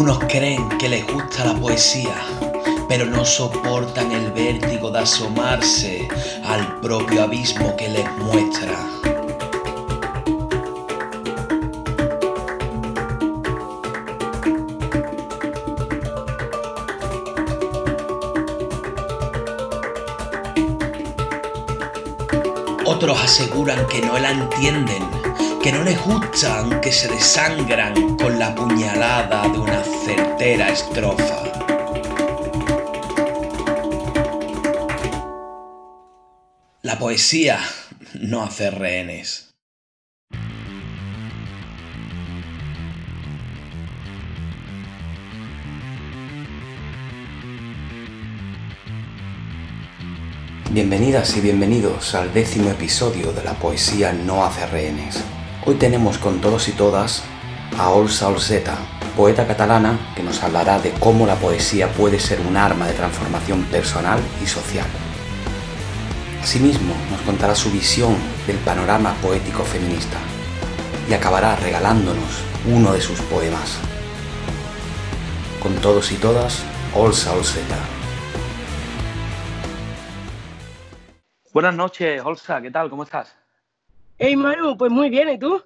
Unos creen que les gusta la poesía, pero no soportan el vértigo de asomarse al propio abismo que les muestra. Otros aseguran que no la entienden, que no les gustan, que se desangran con la puñalada de una certera estrofa. La poesía no hace rehenes. Bienvenidas y bienvenidos al décimo episodio de la poesía No hace rehenes. Hoy tenemos con todos y todas a Olsa Olseta, poeta catalana que nos hablará de cómo la poesía puede ser un arma de transformación personal y social. Asimismo, nos contará su visión del panorama poético feminista y acabará regalándonos uno de sus poemas. Con todos y todas, Olsa Olseta. Buenas noches, Olsa, ¿qué tal? ¿Cómo estás? Hey Manu, pues muy bien, ¿y tú?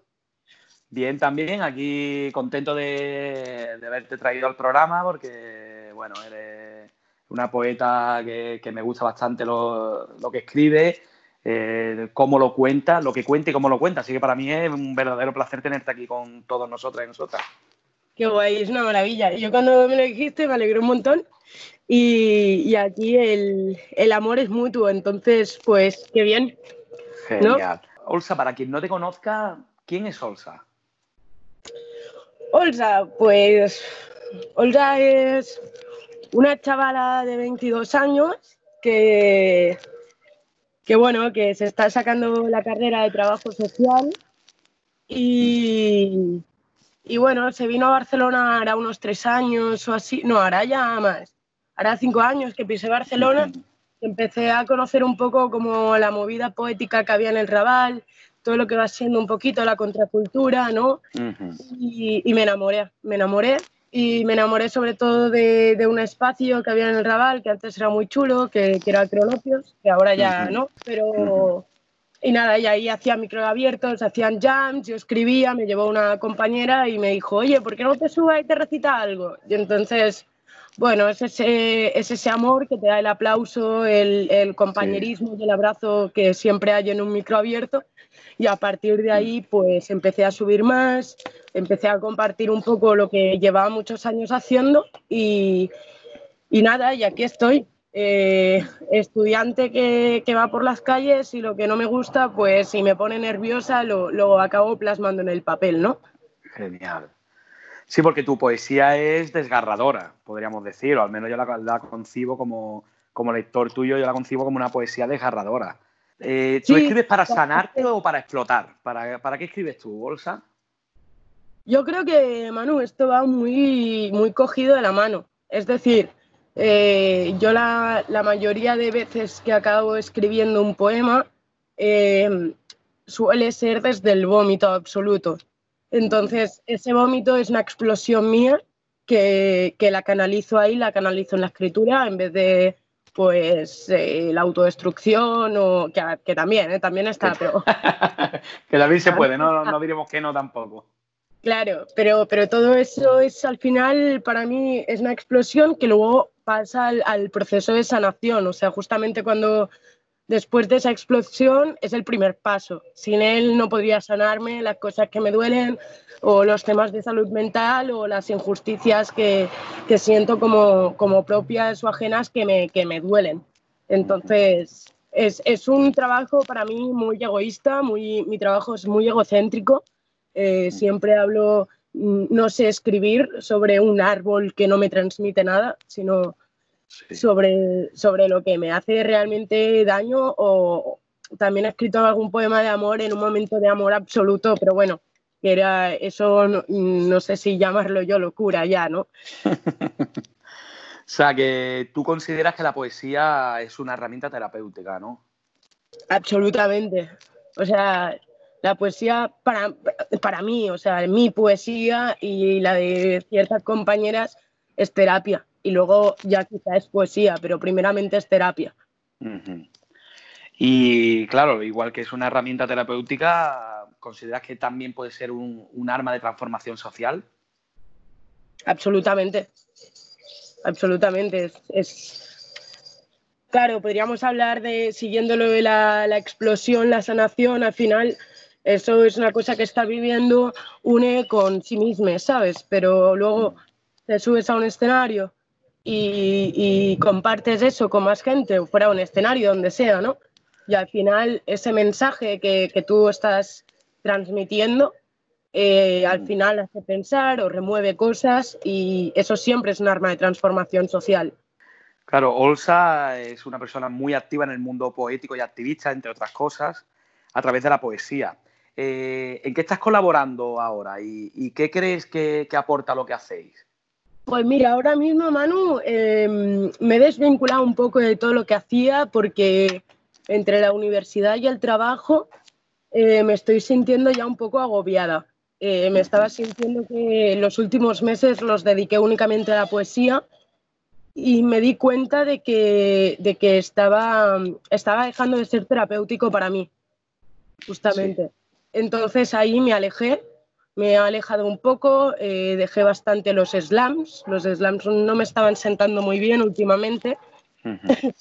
Bien, también, aquí contento de, haberte traído al programa porque, bueno, eres una poeta que, me gusta bastante lo, que escribe, eh, cómo lo cuenta, lo que cuenta y cómo lo cuenta. Así que para mí es un verdadero placer tenerte aquí con todos nosotros y nosotras. Qué guay, es una maravilla. Yo cuando me lo dijiste me alegré un montón y, aquí el, amor es mutuo, entonces, pues, qué bien. Genial. Olsa, para quien no te conozca, ¿quién es Olsa? Olsa, pues, Olsa es una chavala de 22 años que, que, bueno, que se está sacando la carrera de trabajo social y, y bueno, se vino a Barcelona hará unos tres años o así, no, hará ya más hará cinco años que pisé Barcelona, empecé a conocer un poco como la movida poética que había en el Raval, todo lo que va siendo un poquito la contracultura, ¿no? y, me enamoré, me enamoré y me enamoré sobre todo de, un espacio que había en el Raval, que antes era muy chulo, que, era Cronopios, que ahora ya no, pero... Y nada, y ahí hacía micro abiertos, hacían jams, yo escribía, me llevó una compañera y me dijo, oye, ¿por qué no te subas y te recita algo? Y entonces bueno, es ese, ese amor que te da el aplauso, el, compañerismo y el abrazo que siempre hay en un micro abierto. Y a partir de ahí, pues empecé a subir más, empecé a compartir un poco lo que llevaba muchos años haciendo y, nada, y aquí estoy. Eh, estudiante que, que, va por las calles y lo que no me gusta, pues si me pone nerviosa lo, lo acabo plasmando en el papel, ¿no? Genial. Sí, porque tu poesía es desgarradora, podríamos decir, o al menos yo la, concibo como, como, lector tuyo, yo la concibo como una poesía desgarradora. Eh, ¿Tú escribes para sanarte o para explotar? ¿Para, ¿Para qué escribes tú, Bolsa? Yo creo que, Manu, esto va muy, muy cogido de la mano. Es decir, eh, yo la, mayoría de veces que acabo escribiendo un poema eh, suele ser desde el vómito absoluto. Entonces, ese vómito es una explosión mía que, la canalizo ahí, la canalizo en la escritura en vez de pues eh, la autodestrucción o que, también, ¿eh? también está, pero... que también se puede, no, no diremos que no tampoco. Claro, pero, pero todo eso es al final, para mí, es una explosión que luego pasa al proceso de sanación. O sea, justamente cuando después de esa explosión es el primer paso. Sin él no podría sanarme las cosas que me duelen o los temas de salud mental o las injusticias que, siento como, como, propias o ajenas que me, que me duelen. Entonces, es, un trabajo para mí muy egoísta, muy, mi trabajo es muy egocéntrico. Eh, siempre hablo, mm, no sé escribir sobre un árbol que no me transmite nada, sino sobre, sobre lo que me hace realmente daño o también he escrito algún poema de amor en un momento de amor absoluto, pero bueno, que era eso, no, sé si llamarlo yo locura ya, ¿no? o sea, que tú consideras que la poesía es una herramienta terapéutica, ¿no? Absolutamente. O sea, la poesía para, para mí, o sea, mi poesía y la de ciertas compañeras es terapia. Y luego ya quizá es poesía, pero primeramente es terapia. Y claro, igual que es una herramienta terapéutica, ¿consideras que también puede ser un, arma de transformación social? Absolutamente. Absolutamente. Es, Claro, podríamos hablar de, siguiendo lo de la, la explosión, la sanación, al final eso es una cosa que está viviendo une con sí misma, ¿sabes? Pero luego te subes a un escenario y, compartes eso con más gente, fuera un escenario, donde sea, ¿no? Y al final ese mensaje que, tú estás transmitiendo, eh, al final hace pensar o remueve cosas y eso siempre es un arma de transformación social. Claro, Olsa es una persona muy activa en el mundo poético y activista, entre otras cosas, a través de la poesía. Eh, ¿En qué estás colaborando ahora y, qué crees que, aporta lo que hacéis? Pues mira, ahora mismo, Manu, em, me he desvinculado un poco de todo lo que hacía porque entre la universidad y el trabajo eh, me estoy sintiendo ya un poco agobiada. Eh, me estaba sintiendo que los últimos meses los dediqué únicamente a la poesía y me di cuenta de que, de que estaba, estaba dejando de ser terapéutico para mí, justamente. Entonces ahí me alejé, me he alejado un poco, eh, dejé bastante los slams, los slams no me estaban sentando muy bien últimamente.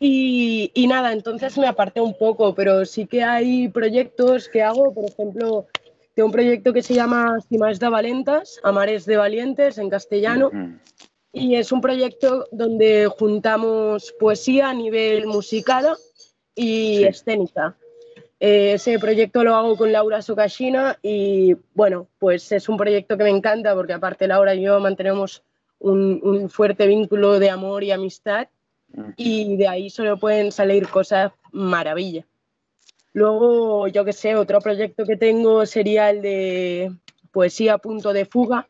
y, nada, entonces me aparté un poco, pero sí que hay proyectos que hago, por ejemplo, tengo un proyecto que se llama Cimas de Valentas, Amares de Valientes en castellano, y es un proyecto donde juntamos poesía a nivel musical y escénica. Eh, ese proyecto lo hago con Laura Sokashina y bueno, pues es un proyecto que me encanta porque aparte Laura y yo mantenemos un, fuerte vínculo de amor y amistad y de ahí solo pueden salir cosas maravilla. Luego, yo que sé, otro proyecto que tengo sería el de Poesía Punto de Fuga,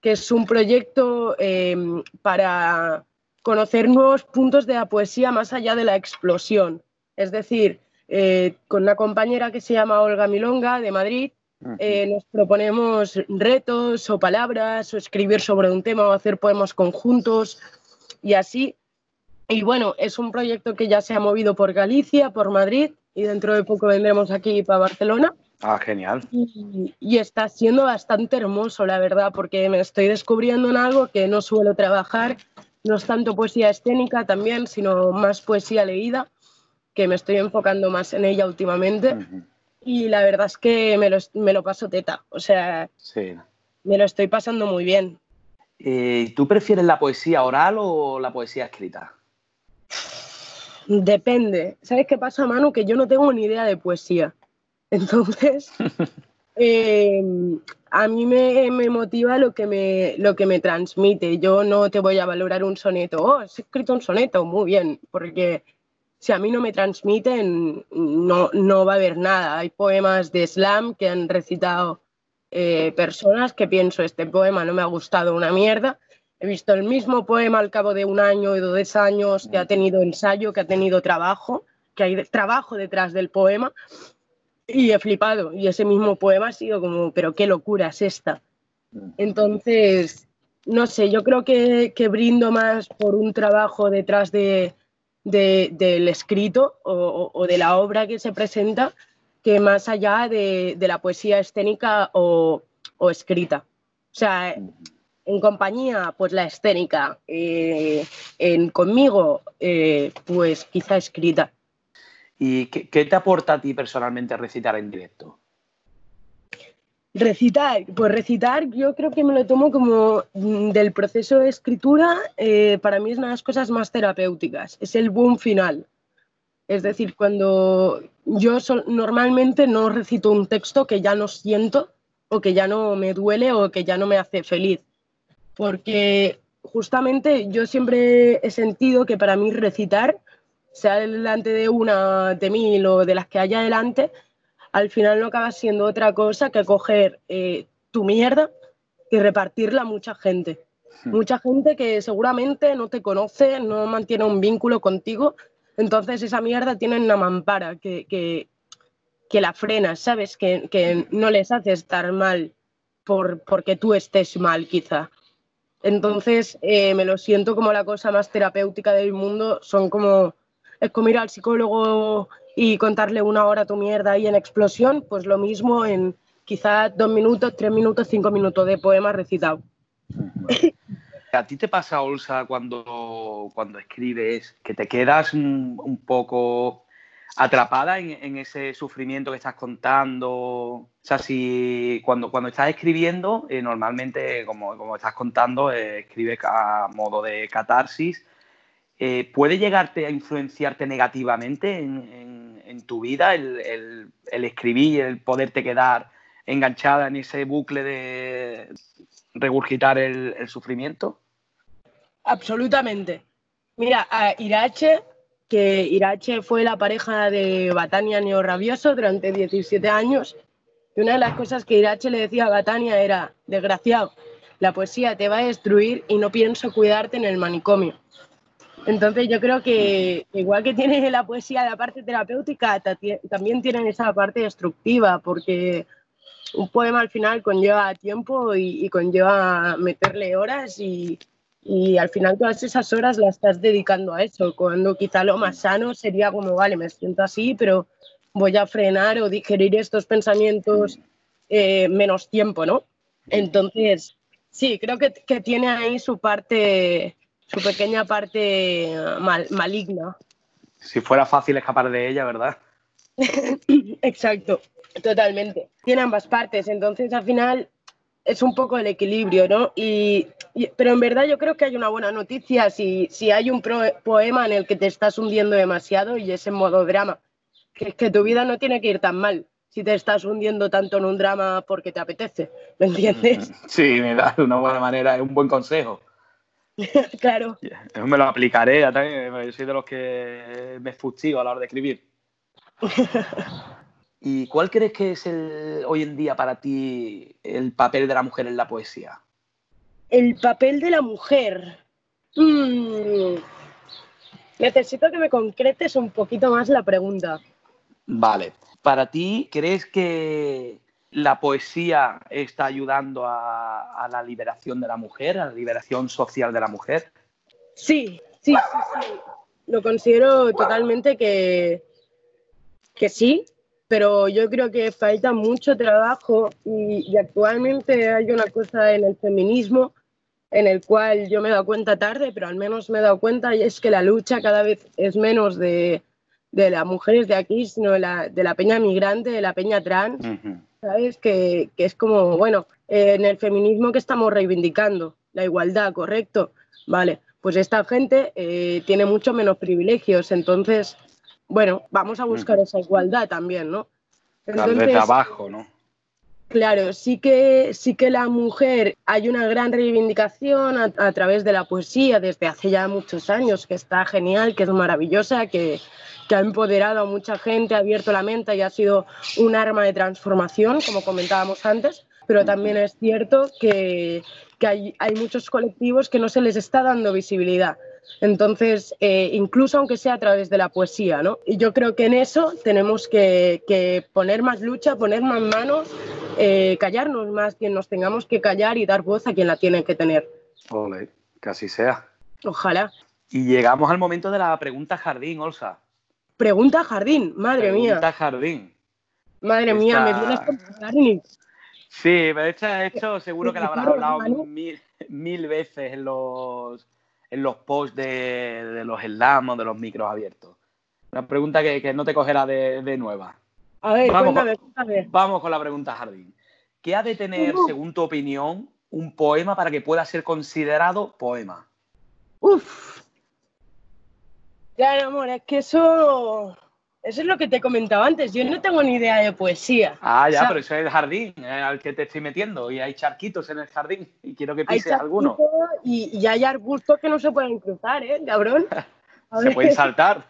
que es un proyecto eh, para conocer nuevos puntos de la poesía más allá de la explosión. Es decir, eh, con una compañera que se llama Olga Milonga de Madrid. Eh, nos proponemos retos o palabras o escribir sobre un tema o hacer poemas conjuntos y así. Y bueno, es un proyecto que ya se ha movido por Galicia, por Madrid y dentro de poco vendremos aquí para Barcelona. Ah, genial. Y, y, está siendo bastante hermoso, la verdad, porque me estoy descubriendo en algo que no suelo trabajar. No es tanto poesía escénica también, sino más poesía leída que me estoy enfocando más en ella últimamente. Y la verdad es que me lo, me lo paso teta. O sea, me lo estoy pasando muy bien. Eh, ¿Tú prefieres la poesía oral o la poesía escrita? Depende. ¿Sabes qué pasa, Manu? Que yo no tengo ni idea de poesía. Entonces, em, a mí me, me, motiva lo que me, lo que me transmite. Yo no te voy a valorar un soneto. Oh, has escrito un soneto, muy bien, porque si a mí no me transmiten, no, no va a haber nada. Hay poemas de slam que han recitado eh, personas que pienso, este poema no me ha gustado una mierda. He visto el mismo poema al cabo de un año y dos años que ha tenido ensayo, que ha tenido trabajo, que hay trabajo detrás del poema y he flipado. Y ese mismo poema ha sido como, pero qué locura es esta. Entonces, no sé, yo creo que, que brindo más por un trabajo detrás de, del escrito o, de la obra que se presenta que más allá de, la poesía escénica o, escrita. O sea, en compañía, pues la escénica, eh, en conmigo, eh, pues quizá escrita. ¿Y qué, te aporta a ti personalmente recitar en directo? Recitar, pues recitar yo creo que me lo tomo como mm, del proceso de escritura, eh, para mí es una de las cosas más terapéuticas, es el boom final. Es decir, cuando yo normalmente no recito un texto que ya no siento o que ya no me duele o que ya no me hace feliz, porque justamente yo siempre he sentido que para mí recitar, sea delante de una, de mil o de las que haya delante, al final no acaba siendo otra cosa que coger eh, tu mierda y repartirla a mucha gente. Hmm. Mucha gente que seguramente no te conoce, no mantiene un vínculo contigo, entonces esa mierda tiene una mampara que, que, que la frenas, ¿sabes? Que, no les hace estar mal por, porque tú estés mal, quizá. Entonces, eh, me lo siento como la cosa más terapéutica del mundo. Son como, es como ir al psicólogo y contarle una hora tu mierda ahí en explosión, pues lo mismo en quizá dos minutos, tres minutos, cinco minutos de poema recitado. ¿A ti te pasa, Olsa, cuando, cuando escribes, que te quedas un, poco atrapada en, ese sufrimiento que estás contando? O sea, si cuando, cuando estás escribiendo, eh, normalmente, como, como, estás contando, eh, escribes a modo de catarsis. Eh, ¿Puede llegarte a influenciarte negativamente en, tu vida el, el, el escribir, el poderte quedar enganchada en ese bucle de regurgitar el sufrimiento? Absolutamente. Mira, a Irache, que Irache fue la pareja de Batania Rabioso durante 17 años, y una de las cosas que Irache le decía a Batania era, desgraciado, la poesía te va a destruir y no pienso cuidarte en el manicomio. Entonces yo creo que igual que tiene la poesía la parte terapéutica, también tiene esa parte destructiva, porque un poema al final conlleva tiempo y conlleva meterle horas y, y al final todas esas horas las estás dedicando a eso, cuando quizá lo más sano sería como, vale, me siento así, pero voy a frenar o digerir estos pensamientos eh, menos tiempo, ¿no? Entonces, sí, creo que, que, tiene ahí su parte, su pequeña parte maligna. Si fuera fácil escapar de ella, ¿verdad? Exacto, totalmente. Tiene ambas partes, entonces al final es un poco el equilibrio, ¿no? Y, pero en verdad yo creo que hay una buena noticia si, si hay un poema en el que te estás hundiendo demasiado y es en modo drama, que es que tu vida no tiene que ir tan mal si te estás hundiendo tanto en un drama porque te apetece, ¿me entiendes? Sí, me da una buena manera, es un buen consejo. claro. Me lo aplicaré, yo soy de los que me fustigo a la hora de escribir. ¿Y cuál crees que es el, hoy en día para ti el papel de la mujer en la poesía? El papel de la mujer. Mm. Necesito que me concretes un poquito más la pregunta. Vale. Para ti, ¿crees que la poesía está ayudando a, la liberación de la mujer, a la liberación social de la mujer? Sí, sí, sí, sí. Lo considero totalmente que, que sí, pero yo creo que falta mucho trabajo y, actualmente hay una cosa en el feminismo en el cual yo me he dado cuenta tarde, pero al menos me he dado cuenta y es que la lucha cada vez es menos de, de las mujeres de aquí, sino de la, de la peña migrante, de la peña trans, ¿sabes? Que, que, es como, bueno, en el feminismo que estamos reivindicando, la igualdad, correcto, vale, pues esta gente eh, tiene mucho menos privilegios, entonces bueno, vamos a buscar esa igualdad también, ¿no? Entonces, abajo, ¿no? Claro, sí que, sí que la mujer hay una gran reivindicación a, través de la poesía desde hace ya muchos años, que está genial, que es maravillosa, que, que, ha empoderado a mucha gente, ha abierto la mente y ha sido un arma de transformación, como comentábamos antes, pero también es cierto que, que hay, hay muchos colectivos que no se les está dando visibilidad. Entonces, eh, incluso aunque sea a través de la poesía, ¿no? Y yo creo que en eso tenemos que, poner más lucha, poner más manos, eh, callarnos más quien nos tengamos que callar y dar voz a quien la tiene que tener. Ole, que así sea. Ojalá. Y llegamos al momento de la pregunta jardín, Olsa. Pregunta jardín, madre mía. Pregunta jardín. Madre mía, me vienes con jardín. Sí, pero hecho seguro que la habrás hablado mil veces en los en los posts de, los slams de los micros abiertos. Una pregunta que, no te cogerá de, nueva. A ver, vamos, cuéntame, con, vamos con la pregunta, Jardín. ¿Qué ha de tener, según tu opinión, un poema para que pueda ser considerado poema? Uf. Claro, amor, es que eso eso es lo que te comentaba antes. Yo no tengo ni idea de poesía. Ah, ya, pero eso es el jardín eh, al que te estoy metiendo. Y hay charquitos en el jardín. Y quiero que pises alguno. Y, y, hay arbustos que no se pueden cruzar, ¿eh, cabrón? se pueden saltar.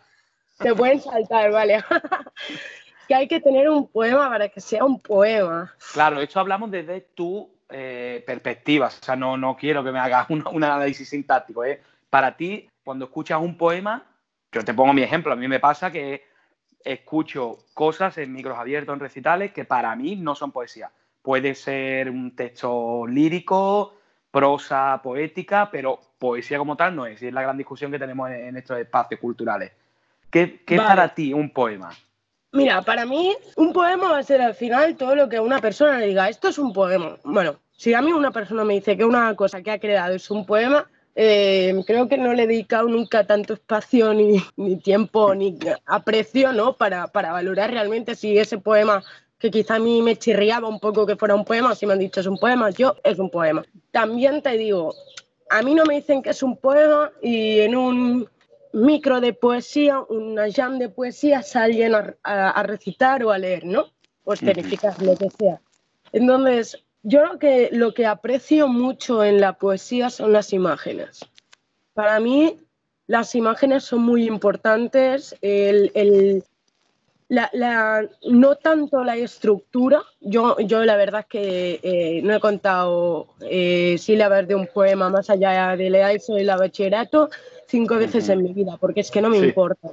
Se pueden saltar, vale. que hay que tener un poema para que sea un poema. Claro, esto hablamos desde tu eh, perspectiva. O sea, no, no quiero que me hagas un, un análisis sintáctico. ¿eh? Para ti, cuando escuchas un poema, yo te pongo mi ejemplo. A mí me pasa que escucho cosas en micros abiertos, en recitales, que para mí no son poesía. Puede ser un texto lírico, prosa poética, pero poesía como tal no es. Y es la gran discusión que tenemos en, estos espacios culturales. ¿Qué, es para ti un poema? Mira, para mí un poema va a ser al final todo lo que una persona le diga, esto es un poema. Bueno, si a mí una persona me dice que una cosa que ha creado es un poema, eh, creo que no le he dedicado nunca tanto espacio ni, tiempo ni aprecio ¿no? para, para, valorar realmente si ese poema que quizá a mí me chirriaba un poco que fuera un poema, si me han dicho es un poema, yo es un poema. También te digo, a mí no me dicen que es un poema y en un micro de poesía, una jam de poesía, salen a, a, recitar o a leer, ¿no? O escenificar, lo que sea. Entonces, yo lo que, lo que aprecio mucho en la poesía son las imágenes. Para mí, las imágenes son muy importantes. El, la, no tanto la estructura. Yo, yo la verdad es que eh, no he contado eh, sílabas de un poema más allá de la ESO y la bachillerato cinco veces en mi vida, porque es que no me importa.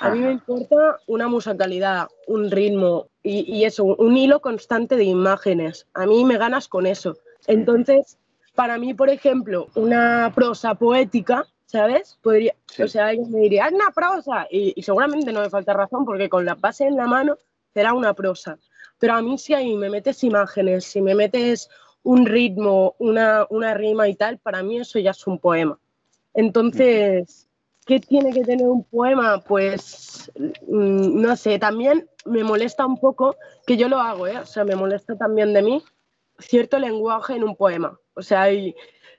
A mí me importa una musicalidad, un ritmo y, eso, un hilo constante de imágenes. A mí me ganas con eso. Entonces, para mí, por ejemplo, una prosa poética, ¿sabes? Podría, O sea, alguien me diría, es una prosa. Y, seguramente no me falta razón porque con la base en la mano será una prosa. Pero a mí si ahí me metes imágenes, si me metes un ritmo, una, una rima y tal, para mí eso ya es un poema. Entonces, ¿Qué tiene que tener un poema? Pues mm, no sé, también me molesta un poco, que yo lo hago, ¿eh? o sea, me molesta también de mí cierto lenguaje en un poema. O sea,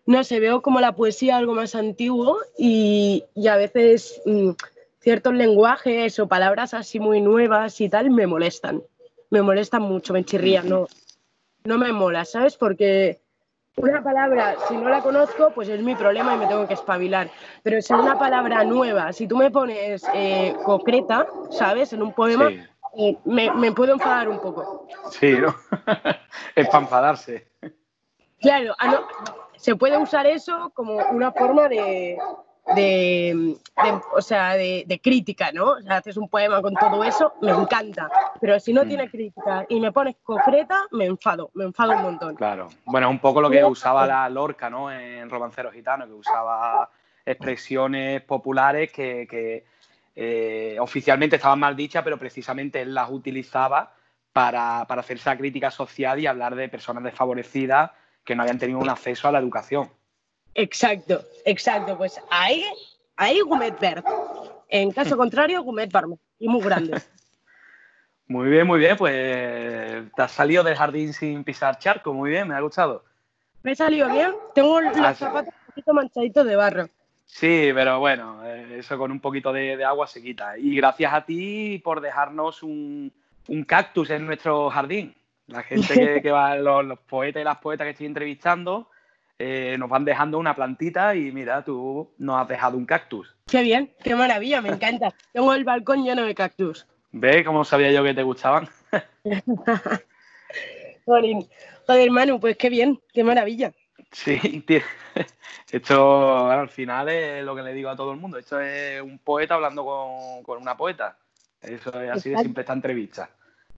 no sé, veo como la poesía algo más antiguo y, a veces mm, ciertos lenguajes o palabras así muy nuevas y tal me molestan. Me molestan mucho, me chirrían, no, no me mola, ¿sabes? Porque una palabra, si no la conozco, pues es mi problema y me tengo que espabilar. Pero si es una palabra nueva, si tú me pones eh, concreta, ¿sabes? En un poema, eh, me, puedo enfadar un poco. Sí, ¿no? es para enfadarse. Claro, se puede usar eso como una forma de, de, o sea, de, crítica, ¿no? O sea, haces un poema con todo eso, me encanta. Pero si no mm. tiene crítica y me pones concreta, me enfado, me enfado un montón. Claro. Bueno, es un poco lo que usaba la Lorca, ¿no? En Romancero Gitano, que usaba expresiones populares que, eh, oficialmente estaban mal dichas, pero precisamente él las utilizaba para, para hacer esa crítica social y hablar de personas desfavorecidas que no habían tenido un acceso a la educación. Exacto, exacto. Pues ahí, ahí Gumet Verde. En caso contrario, Gumet Parma. Y muy grande. Muy bien, muy bien. Pues te has salido del jardín sin pisar charco. Muy bien, me ha gustado. Me he salido bien. Tengo los ah, zapatos un poquito manchaditos de barro. Sí, pero bueno, eh, eso con un poquito de, agua se quita. Y gracias a ti por dejarnos un, cactus en nuestro jardín. La gente que, va, los, los, poetas y las poetas que estoy entrevistando, eh, nos van dejando una plantita y mira, tú nos has dejado un cactus. Qué bien, qué maravilla, me encanta. Tengo el balcón lleno de cactus. ¿Ves cómo sabía yo que te gustaban? joder, Manu, pues qué bien, qué maravilla. Sí, tío. Esto al final es lo que le digo a todo el mundo. Esto es un poeta hablando con, una poeta. Eso es así de simple esta entrevista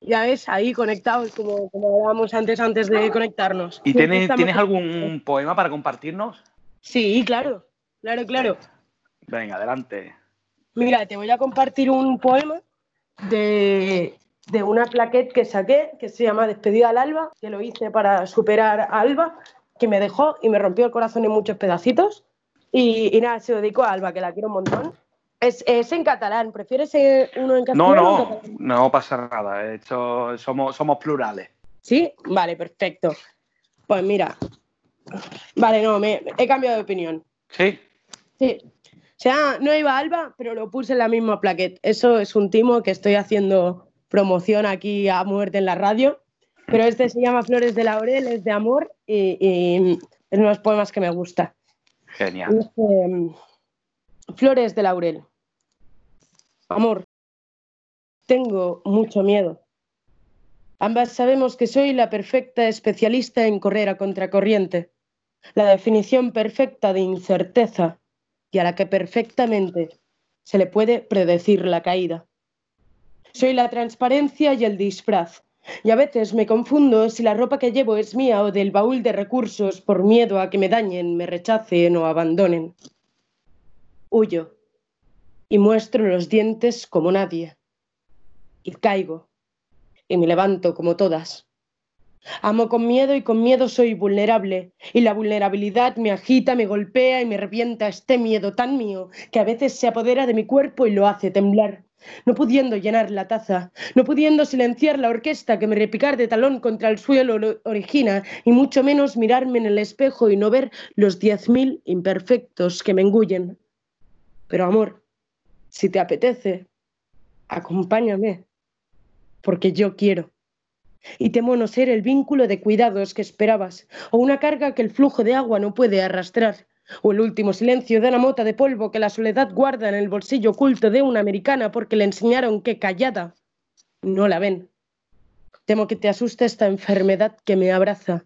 ya ves, ahí conectados, como, como hablábamos antes, antes de conectarnos. ¿Y tienes, ¿tienes algún poema para compartirnos? Sí, claro, claro, claro. Venga, adelante. Mira, te voy a compartir un poema de, una plaquette que saqué, que se llama Despedida al Alba, que lo hice para superar a Alba, que me dejó y me rompió el corazón en muchos pedacitos. Y, y nada, se lo dedico a Alba, que la quiero un montón. Es, en catalán, ¿prefieres uno en catalán? No, no, no pasa nada. Somos, somos plurales. ¿Sí? Vale, perfecto. Pues mira. Vale, no, me, he cambiado de opinión. ¿Sí? Sí. O sea, no iba a Alba, pero lo puse en la misma plaqueta. Eso es un timo que estoy haciendo promoción aquí a muerte en la radio. Pero este se llama Flores de Laurel, es de amor y, y es uno de los poemas que me gusta. Genial. Flores de Laurel. Amor, tengo mucho miedo. Ambas sabemos que soy la perfecta especialista en correr a contracorriente, la definición perfecta de incerteza y a la que perfectamente se le puede predecir la caída. Soy la transparencia y el disfraz. Y a veces me confundo si la ropa que llevo es mía o del baúl de recursos por miedo a que me dañen, me rechacen o abandonen. Huyo y muestro los dientes como nadie. Y caigo y me levanto como todas. Amo con miedo y con miedo soy vulnerable. Y la vulnerabilidad me agita, me golpea y me revienta este miedo tan mío que a veces se apodera de mi cuerpo y lo hace temblar. No pudiendo llenar la taza, no pudiendo silenciar la orquesta que me repicar de talón contra el suelo origina, y mucho menos mirarme en el espejo y no ver los diez mil imperfectos que me engullen. Pero amor, si te apetece, acompáñame, porque yo quiero y temo no ser el vínculo de cuidados que esperabas, o una carga que el flujo de agua no puede arrastrar, o el último silencio de una mota de polvo que la soledad guarda en el bolsillo oculto de una americana porque le enseñaron que callada no la ven. Temo que te asuste esta enfermedad que me abraza,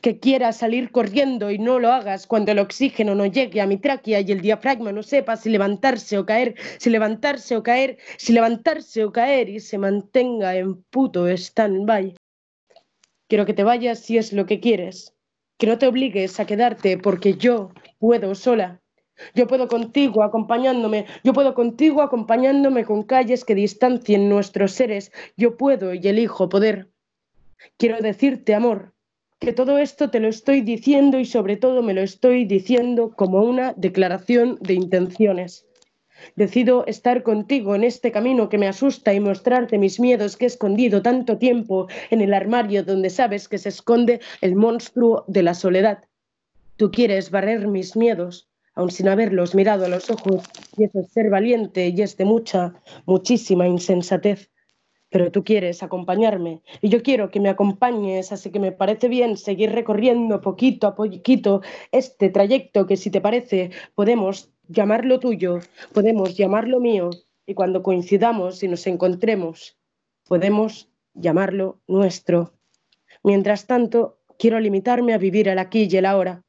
que quieras salir corriendo y no lo hagas cuando el oxígeno no llegue a mi tráquea y el diafragma no sepa si levantarse o caer, si levantarse o caer, si levantarse o caer y se mantenga en puto stand-by. Quiero que te vayas si es lo que quieres, que no te obligues a quedarte porque yo puedo sola. Yo puedo contigo acompañándome, yo puedo contigo acompañándome con calles que distancien nuestros seres, yo puedo y elijo poder. Quiero decirte, amor, que todo esto te lo estoy diciendo y sobre todo me lo estoy diciendo como una declaración de intenciones. Decido estar contigo en este camino que me asusta y mostrarte mis miedos que he escondido tanto tiempo en el armario donde sabes que se esconde el monstruo de la soledad. Tú quieres barrer mis miedos, aun sin haberlos mirado a los ojos, y eso es ser valiente y es de mucha, muchísima insensatez pero tú quieres acompañarme. Y yo quiero que me acompañes, así que me parece bien seguir recorriendo poquito a poquito este trayecto que si te parece podemos llamarlo tuyo, podemos llamarlo mío y cuando coincidamos y nos encontremos podemos llamarlo nuestro. Mientras tanto, quiero limitarme a vivir el aquí y el ahora,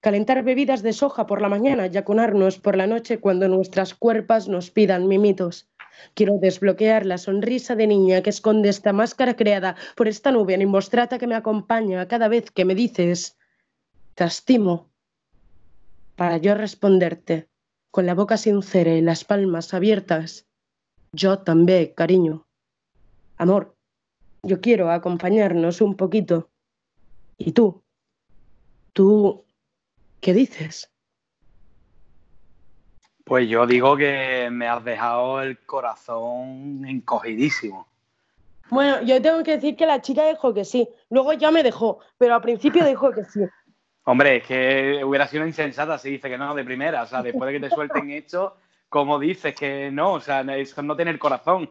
calentar bebidas de soja por la mañana y acunarnos por la noche cuando nuestras cuerpas nos pidan mimitos Quiero desbloquear la sonrisa de niña que esconde esta máscara creada por esta nube animostrata que me acompaña cada vez que me dices, te estimo, para yo responderte con la boca sincera y las palmas abiertas, yo también, cariño. Amor, yo quiero acompañarnos un poquito. ¿Y tú? ¿Tú qué dices? Pues yo digo que me has dejado el corazón encogidísimo. Bueno, yo tengo que decir que la chica dijo que sí. Luego ya me dejó, pero al principio dijo que sí. Hombre, es que hubiera sido insensata si dice que no de primera. O sea, después de que te suelten hecho, ¿cómo dices que no? O sea, eso no tener corazón.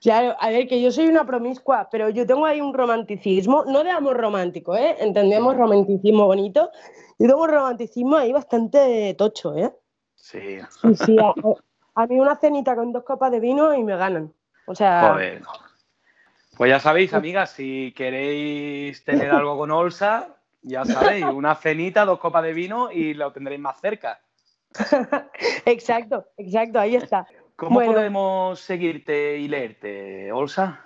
Claro, a ver, que yo soy una promiscua, pero yo tengo ahí un romanticismo, no de amor romántico, ¿eh? Entendemos romanticismo bonito. Yo tengo un romanticismo ahí bastante tocho, ¿eh? Sí. Sí, A, mí una cenita con dos copas de vino y me ganan. O sea. Pues ya sabéis, amigas, si queréis tener algo con Olsa, ya sabéis, una cenita, dos copas de vino y lo tendréis más cerca. exacto, exacto, ahí está. ¿Cómo podemos seguirte y leerte, Olsa?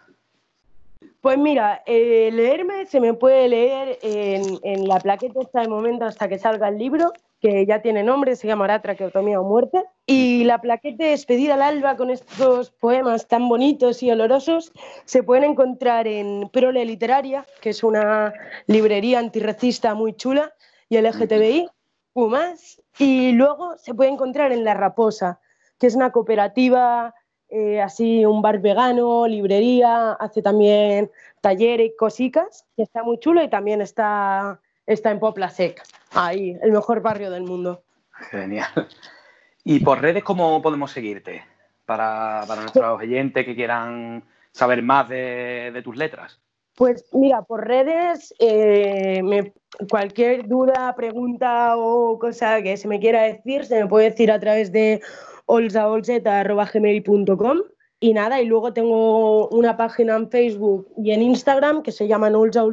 Pues mira, eh, leerme se me puede leer en, en la plaqueta esta de momento hasta que salga el libro que ya tiene nombre, se llamará Traqueotomía o Muerte. Y la plaqueta Despedida al Alba con estos poemas tan bonitos y olorosos se pueden encontrar en Prole Literaria, que es una librería antirracista muy chula, y LGTBI, más. Y luego se puede encontrar en La Raposa, que es una cooperativa, eh, así un bar vegano, librería, hace también talleres cositas, que está muy chulo y también está está en Popla Sec, ahí, el mejor barrio del mundo. Genial. ¿Y por redes cómo podemos seguirte? Para, nuestros oyentes que quieran saber más de, tus letras. Pues mira, por redes, eh, cualquier duda, pregunta o cosa que se me quiera decir, se me puede decir a través de olsaolzeta.gmail.com y nada, y luego tengo una página en Facebook y en Instagram que se llama Olsa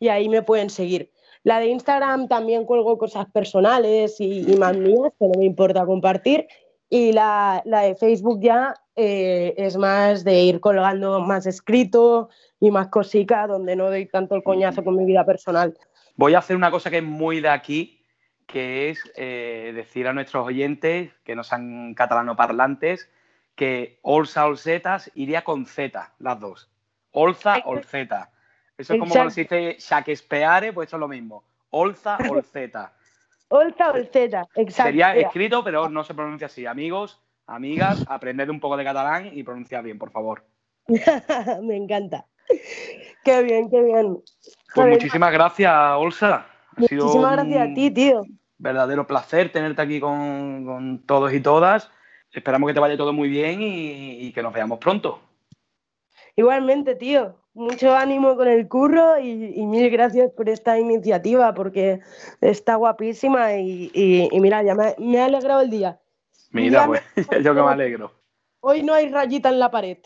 y ahí me pueden seguir. La de Instagram también cuelgo cosas personales y, más mías que no me importa compartir. Y la, de Facebook ya eh, es más de ir colgando más escrito y más cosica, donde no doy tanto el coñazo con mi vida personal. Voy a hacer una cosa que es muy de aquí, que es eh, decir a nuestros oyentes, que no sean catalano parlantes, que Olsa Olsetas iría con Z, las dos. Olza, Olzeta. Eso es como cuando se dice Shakespeare, pues eso es lo mismo. Olza, Olzeta. Olza, Olzeta, exacto. Sería escrito, pero no se pronuncia así. Amigos, amigas, aprended un poco de catalán y pronunciad bien, por favor. Me encanta. Qué bien, qué bien. Pues muchísimas gracias, Olsa. muchísimas gracias a ti, tío. Verdadero placer tenerte aquí con, todos y todas. Esperamos que te vaya todo muy bien y que nos veamos pronto. Igualmente, tío, mucho ánimo con el curro y, mil gracias por esta iniciativa porque está guapísima y, mira, ya me, ha alegrado el día. Mira, pues, yo que me alegro. Hoy no hay rayita en la pared.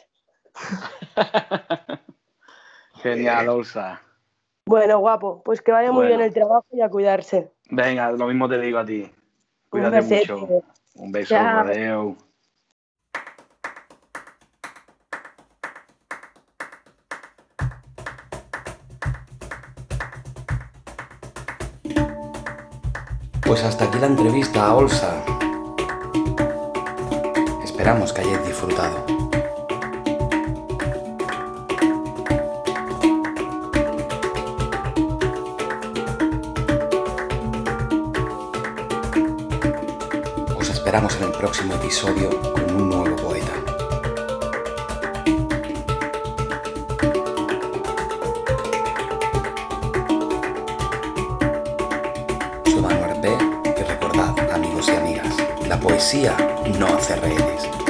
Genial, Olsa. Bueno, guapo, pues que vaya muy bien el trabajo y a cuidarse. Venga, lo mismo te digo a ti. Cuídate mucho. Un beso, adiós. Pues hasta aquí la entrevista a Olsa. Esperamos que hayáis disfrutado. Os esperamos en el próximo episodio con un nuevo no hace rehenes.